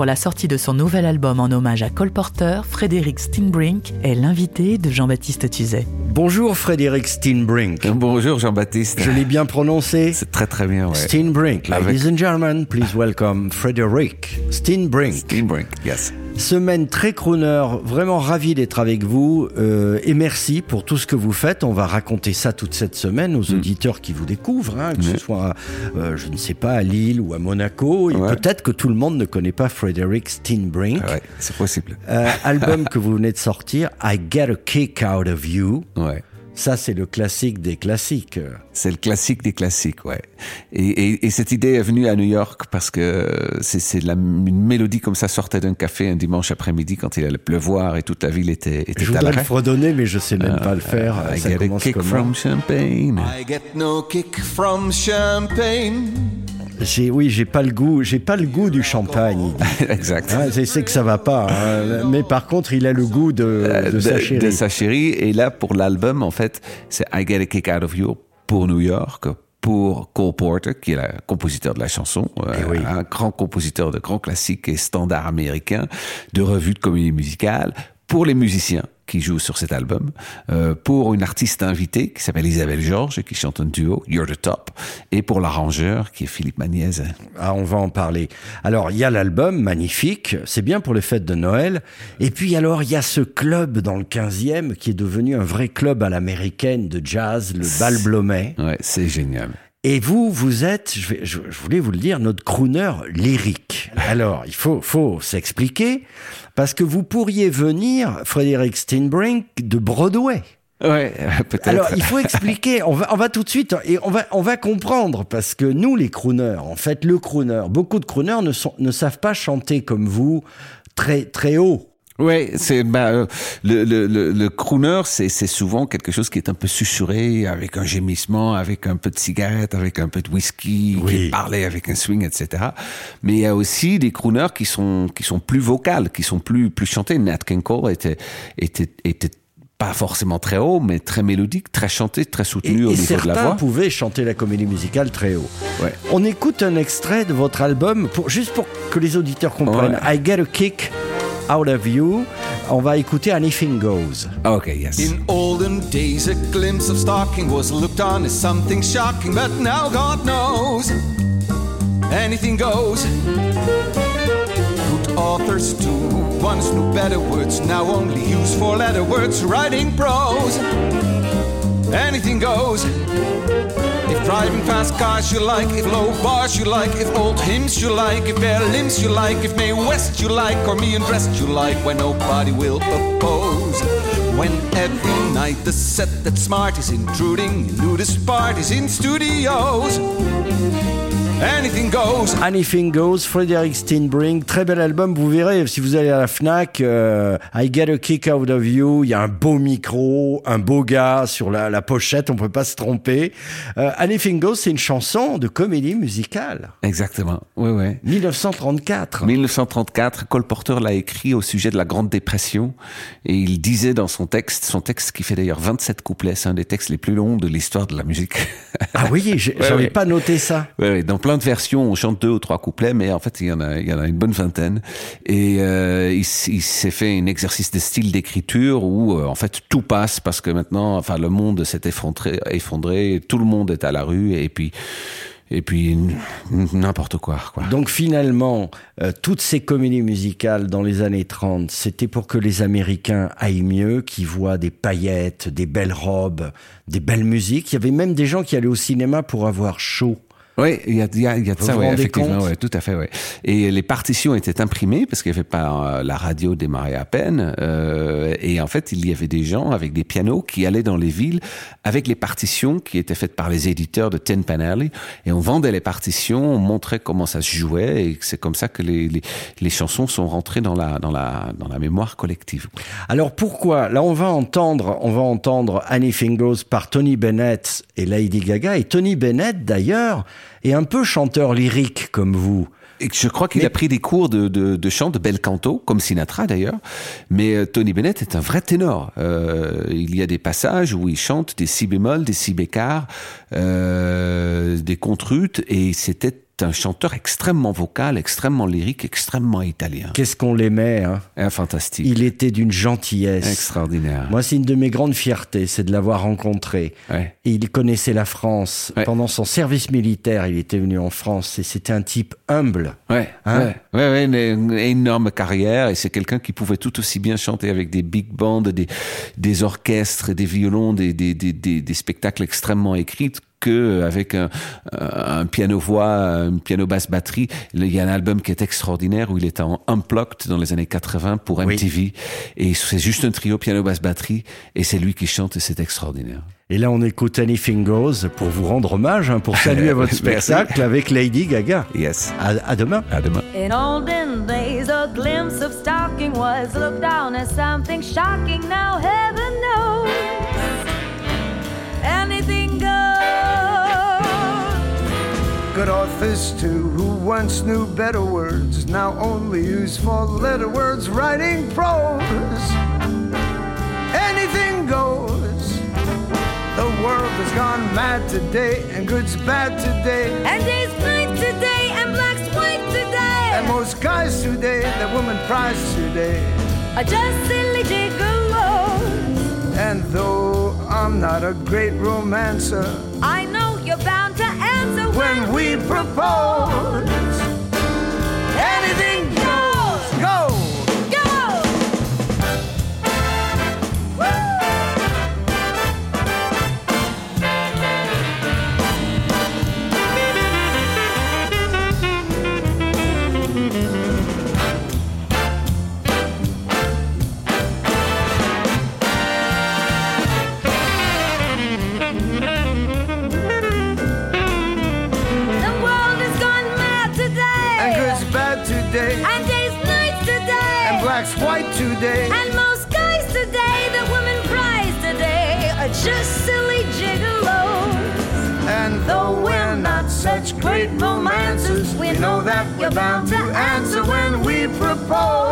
Pour la sortie de son nouvel album en hommage à Cole Porter, Frédéric Steinbrink est l'invité de Jean-Baptiste Tuzet. Bonjour Frédéric Steinbrink. Bonjour Jean-Baptiste. Je l'ai bien prononcé C'est très très bien, ouais. Steinbrink. Ladies Avec- and gentlemen, please welcome Frédéric Steinbrink. Steinbrink, yes. Semaine très crooner, vraiment ravi d'être avec vous euh, et merci pour tout ce que vous faites. On va raconter ça toute cette semaine aux auditeurs qui vous découvrent, hein, que ce Mm. Soit, euh, je ne sais pas, à Lille ou à Monaco. Et Ouais. peut-être que tout le monde ne connaît pas Frédéric Steinbrink. Ah ouais, c'est possible. Euh, album que vous venez de sortir, I Get a Kick Out of You. Ouais. Ça, c'est le classique des classiques. C'est le classique des classiques, ouais. Et, et, et cette idée est venue à New York parce que c'est c'est la- une mélodie comme ça sortait d'un café un dimanche après-midi quand il allait pleuvoir et toute la ville était, était Je à voudrais le fredonner, mais je sais même pas le faire. I Ça get a kick comment from champagne. I get no kick from champagne. J'ai, oui, j'ai pas le goût, j'ai pas le goût du champagne. exact. Ah, c'est, c'est que ça va pas. hein. Mais par contre, il a le goût de, Euh, de sa chérie. de sa chérie. Et là, pour l'album, en fait, c'est I Get a Kick Out of You pour New York, pour Cole Porter, qui est le compositeur de la chanson, euh, Eh oui. un grand compositeur de grands classiques et standards américains, de revues de comédie musicale, pour les musiciens qui jouent sur cet album, euh, pour une artiste invitée qui s'appelle Isabelle Georges qui chante un duo, You're the Top, et pour l'arrangeur qui est Philippe Magniez. Ah, on va en parler. Alors, il y a l'album, magnifique. C'est bien pour les fêtes de Noël. Et puis, alors, il y a ce club dans le 15e qui est devenu un vrai club à l'américaine de jazz, le Bal Blomet. Ouais, c'est génial. Et vous, vous êtes, je, vais- je, je voulais vous le dire, notre crooner lyrique. Alors, il faut, faut s'expliquer, parce que vous pourriez venir, Frédéric Steinbrink, de Broadway. Ouais, peut-être. Alors, il faut expliquer. On va, on va tout de suite et on va, on va comprendre parce que nous, les crooners, en fait, le crooner, beaucoup de crooners ne sont, ne savent pas chanter comme vous très, très haut. Ouais, c'est bah, euh, le, le, le, le crooner, c'est c'est souvent quelque chose qui est un peu susurré, avec un gémissement, avec un peu de cigarette, avec un peu de whisky, Oui. qui parlait avec un swing, etc. Mais il y a aussi des crooners qui sont qui sont plus vocales, qui sont plus plus chantés. Nat King Cole était était était pas forcément très haut, mais très mélodique, très chanté, très Et, soutenu au et niveau de la certains voix. pouvaient chanter la comédie musicale très haut. Ouais. On écoute un extrait de votre album, pour, juste pour que les auditeurs comprennent. I get a kick out of you. On va écouter Anything Goes. Ah, Ok, yes. In olden days, a glimpse of stalking was looked on as something shocking, but now God knows anything goes. Good authors too, once knew better words, now only use four letter words, writing prose. Anything goes. Driving fast cars you like, if low bars you like, if old hymns you like, if bare limbs you like, if May West you like, or me undressed you like, when nobody will oppose. When every night the set that's smart is intruding, nudist parties in studios. Anything goes. Anything Goes, Frédéric Steinbrink, très bel album, vous verrez, si vous allez à la FNAC, euh, I Get a Kick Out of You, il y a un beau micro, un beau gars sur la, la pochette, on peut pas se tromper. Euh, Anything Goes, c'est une chanson de comédie musicale, Exactement. Ouais, ouais. 1934. 1934, Cole Porter l'a écrit au sujet de la Grande Dépression et il disait dans son texte, son texte qui fait d'ailleurs 27 couplets, c'est un des textes les plus longs de l'histoire de la musique. Ah oui, Ouais, j'avais ouais. pas noté ça. Dans plein de versions, on chante deux ou trois couplets, mais en fait, il y en a, une bonne vingtaine. Et euh, il, s'est fait un exercice de style d'écriture où, euh, en fait, tout passe parce que maintenant, enfin, le monde s'est effondré, tout le monde est à la rue, et puis, et puis n'importe quoi, quoi. Donc finalement, euh, toutes ces comédies musicales dans les années 30, c'était pour que les Américains aillent mieux, qu'ils voient des paillettes, des belles robes, des belles musiques. Il y avait même des gens qui allaient au cinéma pour avoir chaud. Oui, il y a, y a, y a de Vous ça, vous ouais, effectivement, ouais, tout à fait, ouais. Et les partitions étaient imprimées parce qu'il n'y avait pas euh, la radio démarrait à peine. euh, et en fait, il y avait des gens avec des pianos qui allaient dans les villes avec les partitions qui étaient faites par les éditeurs de Tin Pan Alley. Et on vendait les partitions, on montrait comment ça se jouait, et c'est comme ça que les, les, les chansons sont rentrées dans la, dans la, dans la mémoire collective. Alors pourquoi? Là, on va entendre, on va entendre Anything Goes par Tony Bennett et Lady Gaga. Et Tony Bennett, d'ailleurs, est un peu chanteur lyrique comme vous. Et je crois qu'il Mais- a pris des cours de, de, de chant, de bel canto, comme Sinatra d'ailleurs. Mais euh, Tony Bennett est un vrai ténor. Euh, il y a des passages où il chante des si bémols, des si bécards, euh, des contrutes, et c'était un chanteur extrêmement vocal, extrêmement lyrique, extrêmement italien. Qu'est-ce qu'on l'aimait hein? Un fantastique. Il était d'une gentillesse. Extraordinaire. Moi, c'est une de mes grandes fiertés, c'est de l'avoir rencontré. Ouais. Et il connaissait la France. Ouais. Pendant son service militaire, il était venu en France et c'était un type humble. Ouais, Hein? ouais, ouais, une, énorme carrière et c'est quelqu'un qui pouvait tout aussi bien chanter avec des big bands, des, des orchestres, des violons, des, des, des, des, des spectacles extrêmement écrits que avec un, un piano-voix, un piano-basse-batterie. Il y a un album qui est extraordinaire où il est en unplugged dans les années 80 pour Oui. MTV et c'est juste un trio piano-basse-batterie et c'est lui qui chante et c'est extraordinaire. Et là, on écoute Anything Goes pour vous rendre hommage, hein, pour saluer votre spectacle avec Lady Gaga. Yes. À, à demain. À demain. In olden days, a glimpse of stocking was looked down as something shocking. Now heaven knows Good authors too, who once knew better words, now only use four letter words writing prose. Anything goes. The world has gone mad today, and good's bad today. And day's night today, and black's white today. And most guys today, that woman prize today. Are just silly gigolos. And though I'm not a great romancer, I know you're bound to answer when we propose, anything goes. Go! go. The today, And day's night today. and black's white today. And most guys today, the women prize today, are just silly gigolos. And though we're not such great romancers, we know that we're bound to answer when we propose.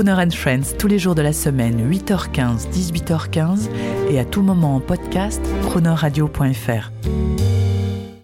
Crooner and Friends tous les jours de la semaine, 8h15, 18h15 et à tout moment en podcast, croonerradio.fr.